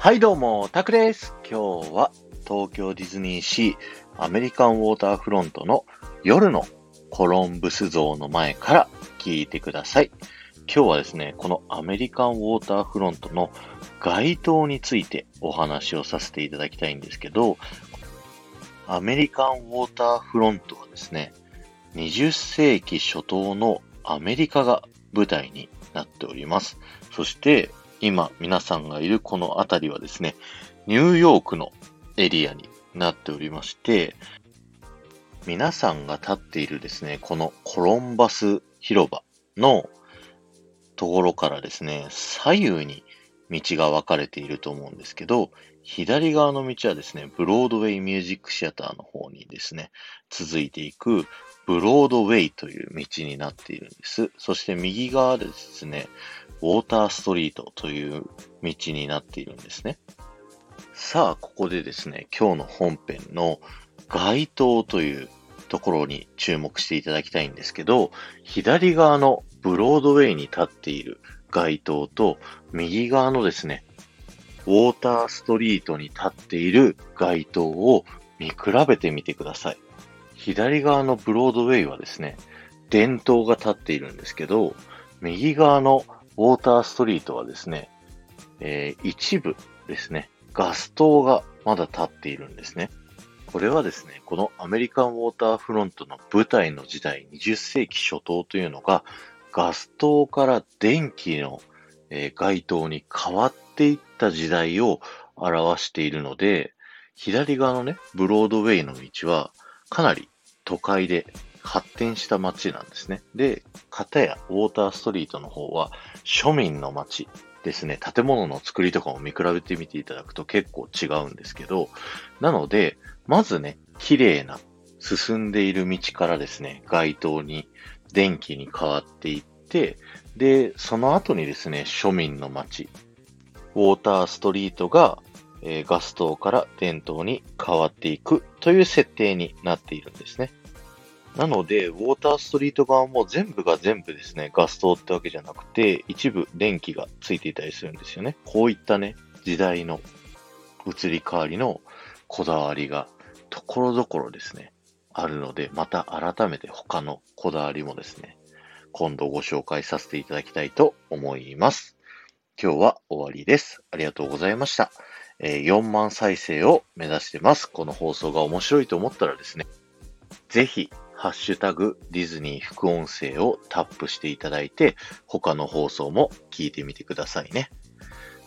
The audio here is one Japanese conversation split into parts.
はいどうも、タクです。今日は東京ディズニーシーアメリカンウォーターフロントの夜のコロンブス像の前から聞いてください。今日はですね、このアメリカンウォーターフロントの街灯についてお話をさせていただきたいんですけど、アメリカンウォーターフロントはですね、20世紀初頭のアメリカが舞台になっております。そして今皆さんがいるこの辺りはですね、ニューヨークのエリアになっておりまして、皆さんが立っているですね、このコロンバス広場のところからですね、左右に道が分かれていると思うんですけど、左側の道はですね、ブロードウェイミュージックシアターの方にですね、続いていくブロードウェイという道になっているんです。そして右側でですね、ウォーターストリートという道になっているんですね。さあ、ここでですね、今日の本編の街灯というところに注目していただきたいんですけど、左側のブロードウェイに立っている街灯と、右側のですね、ウォーターストリートに立っている街灯を見比べてみてください。左側のブロードウェイはですね、電灯が立っているんですけど、右側のウォーターストリートはですね、えー、一部ですね、ガス灯がまだ立っているんですね。これはですね、このアメリカンウォーターフロントの舞台の時代、20世紀初頭というのが、ガス灯から電気の、え、街灯に変わっていった時代を表しているので、左側のね、ブロードウェイの道は、かなり都会で発展した街なんですね。で、片やウォーターストリートの方は庶民の街ですね。建物の作りとかも見比べてみていただくと結構違うんですけど、なので、まずね、綺麗な進んでいる道からですね、街灯に電気に変わっていって、で、その後にですね、庶民の街、ウォーターストリートが、え、ガス灯から電灯に変わっていくという設定になっているんですね。なので、ウォーターストリート側も全部が全部ですね、ガス灯ってわけじゃなくて、一部電気がついていたりするんですよね。こういったね、時代の移り変わりのこだわりがところどころですね、あるので、また改めて他のこだわりもですね、今度ご紹介させていただきたいと思います。今日は終わりです。ありがとうございました。え、4万再生を目指してます。この放送が面白いと思ったらですね、ぜひハッシュタグディズニー副音声をタップしていただいて、他の放送も聞いてみてくださいね。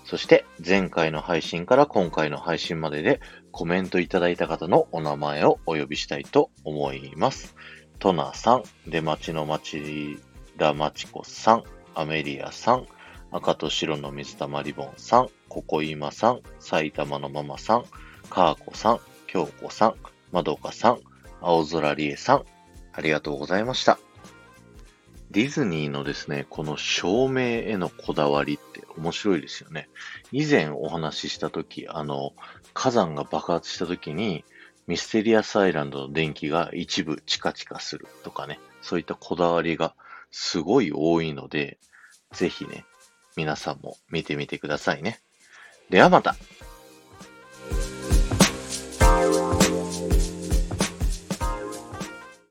そして前回の配信から今回の配信まででコメントいただいた方のお名前をお呼びしたいと思います。トナさん、出町の町田町子さん、アメリアさん、赤と白の水玉リボンさん、ココイマさん、埼玉のママさん、カーコさん、京子さん、まどかさん、青空理恵さん、ありがとうございました。ディズニーのですね、この照明へのこだわりって面白いですよね。以前お話ししたとき、あの、火山が爆発したときに、ミステリアスアイランドの電気が一部チカチカするとかね、そういったこだわりがすごい多いので、ぜひね、皆さんも見てみてくださいね。ではまた